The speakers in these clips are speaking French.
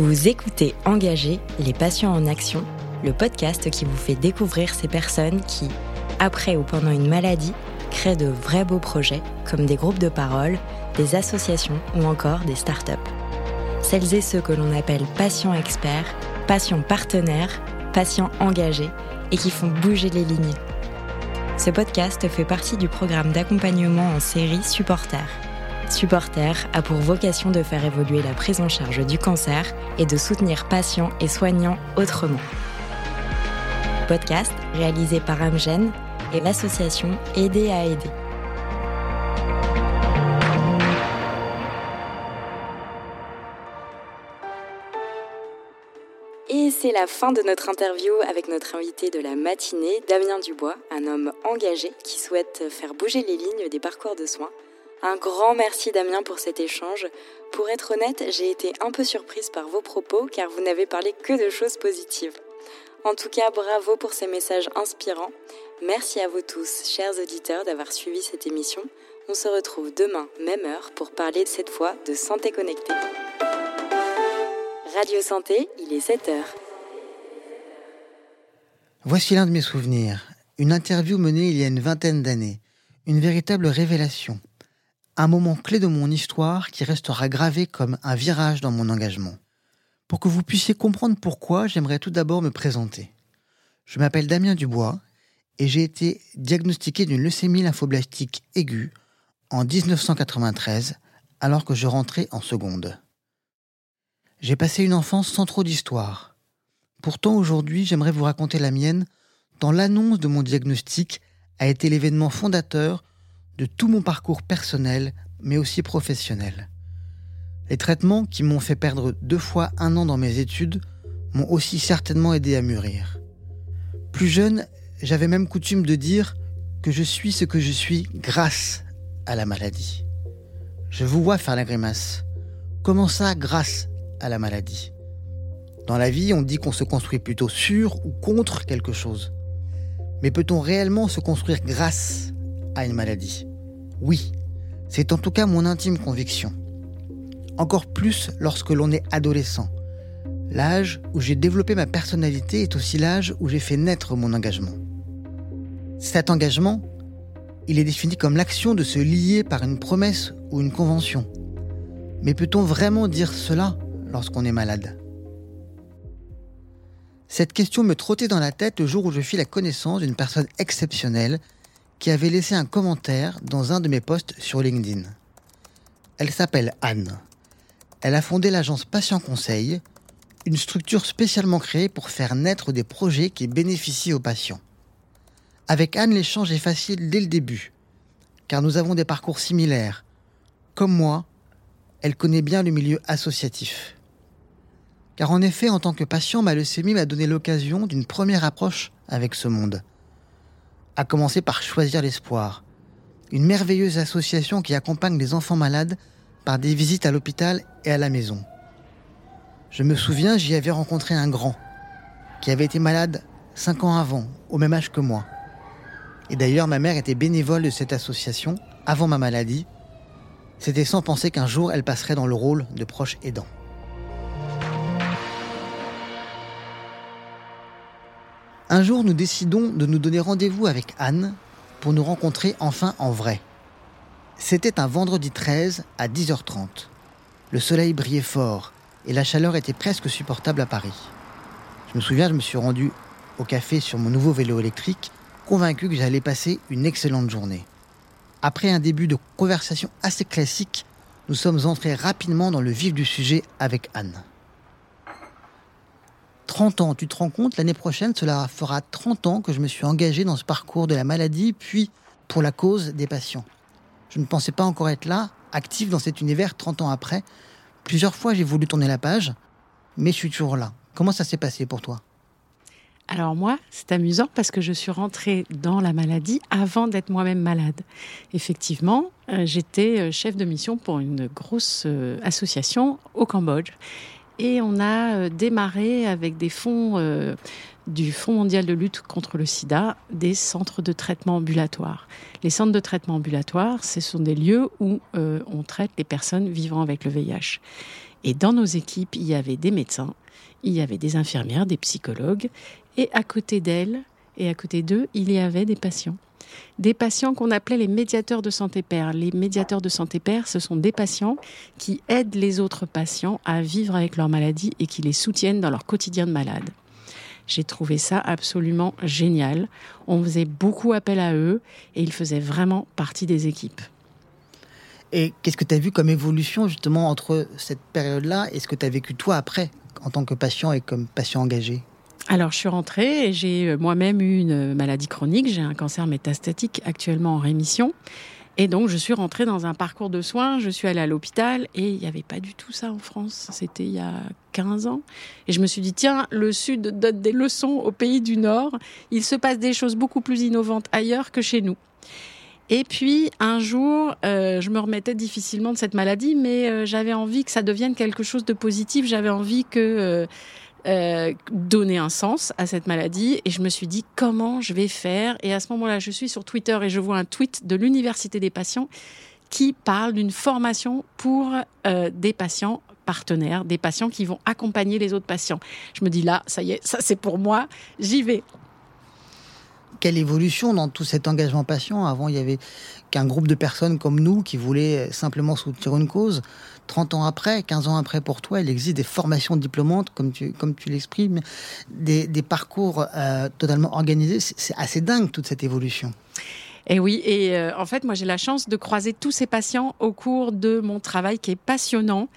Vous écoutez Engagé, les patients en action, le podcast qui vous fait découvrir ces personnes qui, après ou pendant une maladie, créent de vrais beaux projets comme des groupes de parole, des associations ou encore des startups. Celles et ceux que l'on appelle patients experts, patients partenaires, patients engagés et qui font bouger les lignes. Ce podcast fait partie du programme d'accompagnement en série Supporter. Supporter a pour vocation de faire évoluer la prise en charge du cancer et de soutenir patients et soignants autrement. Podcast réalisé par Amgen et l'association Aider à aider. Et c'est la fin de notre interview avec notre invité de la matinée, Damien Dubois, un homme engagé qui souhaite faire bouger les lignes des parcours de soins. Un grand merci Damien pour cet échange. Pour être honnête, j'ai été un peu surprise par vos propos car vous n'avez parlé que de choses positives. En tout cas, bravo pour ces messages inspirants. Merci à vous tous, chers auditeurs, d'avoir suivi cette émission. On se retrouve demain, même heure, pour parler cette fois de santé connectée. Radio Santé, il est 7 heures. Voici l'un de mes souvenirs. Une interview menée il y a une vingtaine d'années. Une véritable révélation. Un moment clé de mon histoire qui restera gravé comme un virage dans mon engagement. Pour que vous puissiez comprendre pourquoi, j'aimerais tout d'abord me présenter. Je m'appelle Damien Dubois et j'ai été diagnostiqué d'une leucémie lymphoblastique aiguë en 1993 alors que je rentrais en seconde. J'ai passé une enfance sans trop d'histoire. Pourtant aujourd'hui j'aimerais vous raconter la mienne dont l'annonce de mon diagnostic a été l'événement fondateur de tout mon parcours personnel mais aussi professionnel. Les traitements qui m'ont fait perdre deux fois un an dans mes études m'ont aussi certainement aidé à mûrir. Plus jeune, j'avais même coutume de dire que je suis ce que je suis grâce à la maladie. Je vous vois faire la grimace. Comment ça, grâce à la maladie? Dans la vie, on dit qu'on se construit plutôt sur ou contre quelque chose. Mais peut-on réellement se construire grâce à une maladie? Oui, c'est en tout cas mon intime conviction encore plus lorsque l'on est adolescent. L'âge où j'ai développé ma personnalité est aussi l'âge où j'ai fait naître mon engagement. Cet engagement, il est défini comme l'action de se lier par une promesse ou une convention. Mais peut-on vraiment dire cela lorsqu'on est malade? Cette question me trottait dans la tête le jour où je fis la connaissance d'une personne exceptionnelle qui avait laissé un commentaire dans un de mes posts sur LinkedIn. Elle s'appelle Anne. Elle a fondé l'agence Patient Conseil, une structure spécialement créée pour faire naître des projets qui bénéficient aux patients. Avec Anne, l'échange est facile dès le début, car nous avons des parcours similaires. Comme moi, elle connaît bien le milieu associatif. Car en effet, en tant que patient, ma leucémie m'a donné l'occasion d'une première approche avec ce monde. À commencer par Choisir l'espoir, une merveilleuse association qui accompagne les enfants malades par des visites à l'hôpital et à la maison. Je me souviens, j'y avais rencontré un grand, qui avait été malade cinq ans avant, au même âge que moi. Et d'ailleurs, ma mère était bénévole de cette association avant ma maladie. C'était sans penser qu'un jour elle passerait dans le rôle de proche aidant. Un jour, nous décidons de nous donner rendez-vous avec Anne pour nous rencontrer enfin en vrai. C'était un vendredi 13 à 10h30. Le soleil brillait fort et la chaleur était presque supportable à Paris. Je me souviens, je me suis rendu au café sur mon nouveau vélo électrique, convaincu que j'allais passer une excellente journée. Après un début de conversation assez classique, nous sommes entrés rapidement dans le vif du sujet avec Anne. 30 ans, tu te rends compte, l'année prochaine, cela fera 30 ans que je me suis engagé dans ce parcours de la maladie, puis pour la cause des patients. Je ne pensais pas encore être là, actif dans cet univers 30 ans après. Plusieurs fois, j'ai voulu tourner la page, mais je suis toujours là. Comment ça s'est passé pour toi? Alors moi, c'est amusant parce que je suis rentrée dans la maladie avant d'être moi-même malade. Effectivement, euh, j'étais euh, chef de mission pour une grosse euh, association au Cambodge. Et on a démarré avec des fonds du Fonds mondial de lutte contre le sida des centres de traitement ambulatoire. Les centres de traitement ambulatoire, ce sont des lieux où on traite les personnes vivant avec le VIH. Et dans nos équipes, il y avait des médecins, il y avait des infirmières, des psychologues, et à côté d'elles et à côté d'eux, il y avait des patients. Des patients qu'on appelait les médiateurs de santé père. Les médiateurs de santé père, ce sont des patients qui aident les autres patients à vivre avec leur maladie et qui les soutiennent dans leur quotidien de malade. J'ai trouvé ça absolument génial. On faisait beaucoup appel à eux et ils faisaient vraiment partie des équipes. Et qu'est-ce que tu as vu comme évolution justement entre cette période-là et ce que tu as vécu toi après en tant que patient et comme patient engagé? Alors, je suis rentrée et j'ai euh, moi-même eu une maladie chronique. J'ai un cancer métastatique actuellement en rémission. Et donc, je suis rentrée dans un parcours de soins. Je suis allée à l'hôpital et il n'y avait pas du tout ça en France. C'était il y a 15 ans. Et je me suis dit, tiens, le Sud donne des leçons au pays du Nord. Il se passe des choses beaucoup plus innovantes ailleurs que chez nous. Et puis un jour, euh, je me remettais difficilement de cette maladie, mais euh, j'avais envie que ça devienne quelque chose de positif. J'avais envie que euh, donner un sens à cette maladie. Et je me suis dit comment je vais faire? Et à ce moment-là, je suis sur Twitter et je vois un tweet de l'université des patients qui parle d'une formation pour des patients partenaires, des patients qui vont accompagner les autres patients. Je me dis là, ça y est, ça c'est pour moi, j'y vais quelle évolution dans tout cet engagement patient Avant, il y avait qu'un groupe de personnes comme nous qui voulaient simplement soutenir une cause. 30 ans après, 15 ans après pour toi, il existe des formations diplômantes, comme tu, l'exprimes, des, parcours euh, totalement organisés. C'est assez dingue toute cette évolution. Et oui, et euh, en fait, moi j'ai la chance de croiser tous ces patients au cours de mon travail qui est passionnant.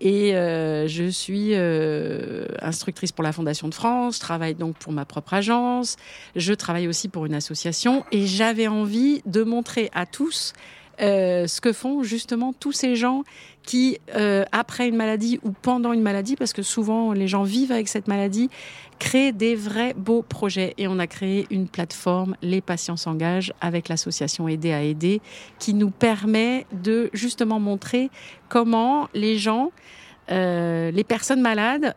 Et euh, je suis euh, instructrice pour la Fondation de France, je travaille donc pour ma propre agence, je travaille aussi pour une association et j'avais envie de montrer à tous euh, ce que font justement tous ces gens qui, euh, après une maladie ou pendant une maladie, parce que souvent les gens vivent avec cette maladie, créent des vrais beaux projets. Et on a créé une plateforme, Les patients s'engagent, avec l'association Aider à aider, qui nous permet de justement montrer comment les gens, euh, les personnes malades,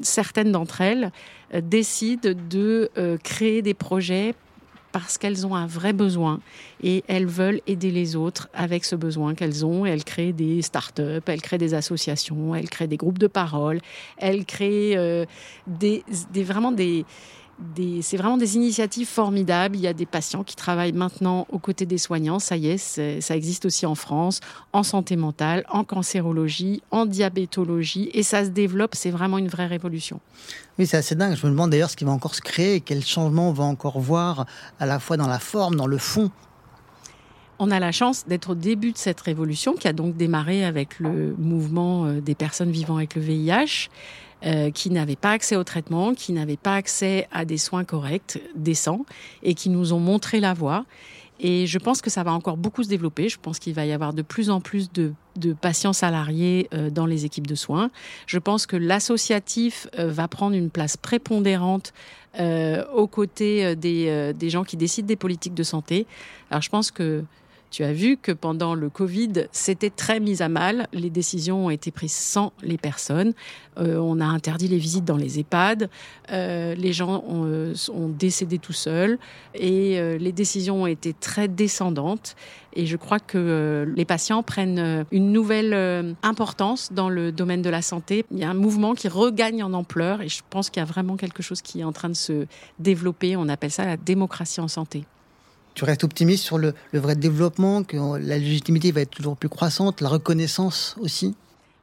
certaines d'entre elles, décident de créer des projets parce qu'elles ont un vrai besoin et elles veulent aider les autres avec ce besoin qu'elles ont. Elles créent des start-up, elles créent des associations, elles créent des groupes de parole, elles créent euh, des, vraiment des, c'est vraiment des initiatives formidables. Il y a des patients qui travaillent maintenant aux côtés des soignants. Ça y est, ça existe aussi en France, en santé mentale, en cancérologie, en diabétologie, et ça se développe. C'est vraiment une vraie révolution. Oui, c'est assez dingue. Je me demande d'ailleurs ce qui va encore se créer, quel changement on va encore voir, à la fois dans la forme, dans le fond. On a la chance d'être au début de cette révolution qui a donc démarré avec le mouvement euh, des personnes vivant avec le VIH. Euh, qui n'avaient pas accès au traitement, qui n'avaient pas accès à des soins corrects, décents, et qui nous ont montré la voie. Et je pense que ça va encore beaucoup se développer. Je pense qu'il va y avoir de plus en plus de, patients salariés euh, dans les équipes de soins. Je pense que l'associatif euh, va prendre une place prépondérante aux côtés des, des gens qui décident des politiques de santé. Alors je pense que tu as vu que pendant le Covid, c'était très mis à mal. Les décisions ont été prises sans les personnes. Euh, on a interdit les visites dans les EHPAD. Euh, les gens ont, euh, décédé tout seuls. Et les décisions ont été très descendantes. Et je crois que les patients prennent une nouvelle importance dans le domaine de la santé. Il y a un mouvement qui regagne en ampleur. Et je pense qu'il y a vraiment quelque chose qui est en train de se développer. On appelle ça la démocratie en santé tu restes optimiste sur le, vrai développement, que la légitimité va être toujours plus croissante, la reconnaissance aussi?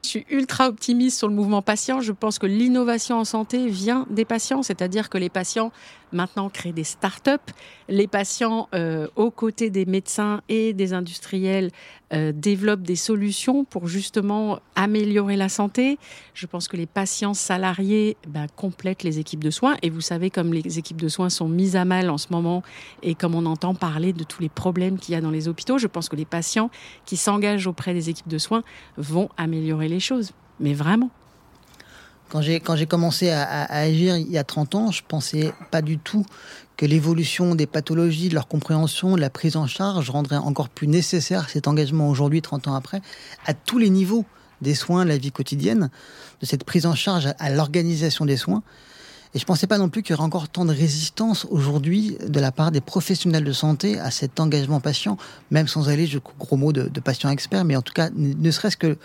Je suis ultra optimiste sur le mouvement patient. Je pense que l'innovation en santé vient des patients, c'est-à-dire que les patients maintenant créent des start-up. Les patients, euh, aux côtés des médecins et des industriels, euh, développent des solutions pour justement améliorer la santé. Je pense que les patients salariés ben, complètent les équipes de soins. Et vous savez, comme les équipes de soins sont mises à mal en ce moment et comme on entend parler de tous les problèmes qu'il y a dans les hôpitaux, je pense que les patients qui s'engagent auprès des équipes de soins vont améliorer les choses. Mais vraiment. Quand j'ai, quand j'ai commencé à, agir il y a 30 ans, je pensais pas du tout que l'évolution des pathologies, de leur compréhension, de la prise en charge rendrait encore plus nécessaire cet engagement aujourd'hui, 30 ans après, à tous les niveaux des soins, de la vie quotidienne, de cette prise en charge à l'organisation des soins. Et je ne pensais pas non plus qu'il y aurait encore tant de résistance aujourd'hui de la part des professionnels de santé à cet engagement patient, même sans aller, je gros mots, de, de patients experts, mais en tout cas, ne serait-ce que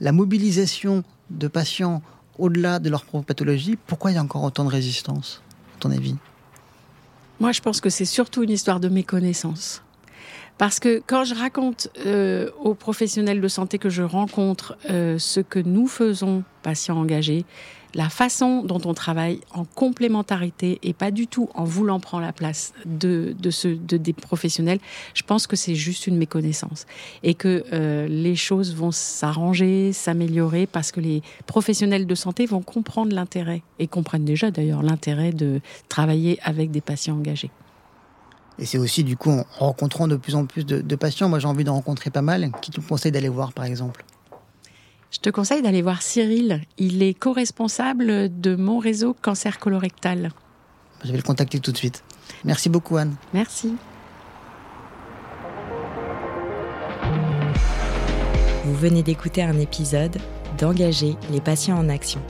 la mobilisation de patients au-delà de leur propre pathologie. Pourquoi il y a encore autant de résistance, à ton avis? Moi, je pense que c'est surtout une histoire de méconnaissance. Parce que quand je raconte euh, aux professionnels de santé que je rencontre euh, ce que nous faisons, patients engagés, la façon dont on travaille en complémentarité et pas du tout en voulant prendre la place de, de, ce, de des professionnels, je pense que c'est juste une méconnaissance. Et que euh, les choses vont s'arranger, s'améliorer parce que les professionnels de santé vont comprendre l'intérêt et comprennent déjà d'ailleurs l'intérêt de travailler avec des patients engagés. Et c'est aussi du coup en rencontrant de plus en plus de, patients, moi j'ai envie d'en rencontrer pas mal, qui tu me conseilles d'aller voir par exemple? Je te conseille d'aller voir Cyril. Il est co-responsable de mon réseau cancer colorectal. Je vais le contacter tout de suite. Merci beaucoup Anne. Merci. Vous venez d'écouter un épisode d'Engager les patients en action.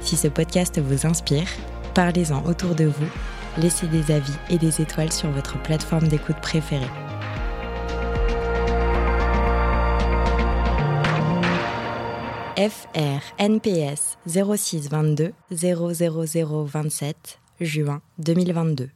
Si ce podcast vous inspire, parlez-en autour de vous, laissez des avis et des étoiles sur votre plateforme d'écoute préférée. FR NPS 0622 00027 juin 2022.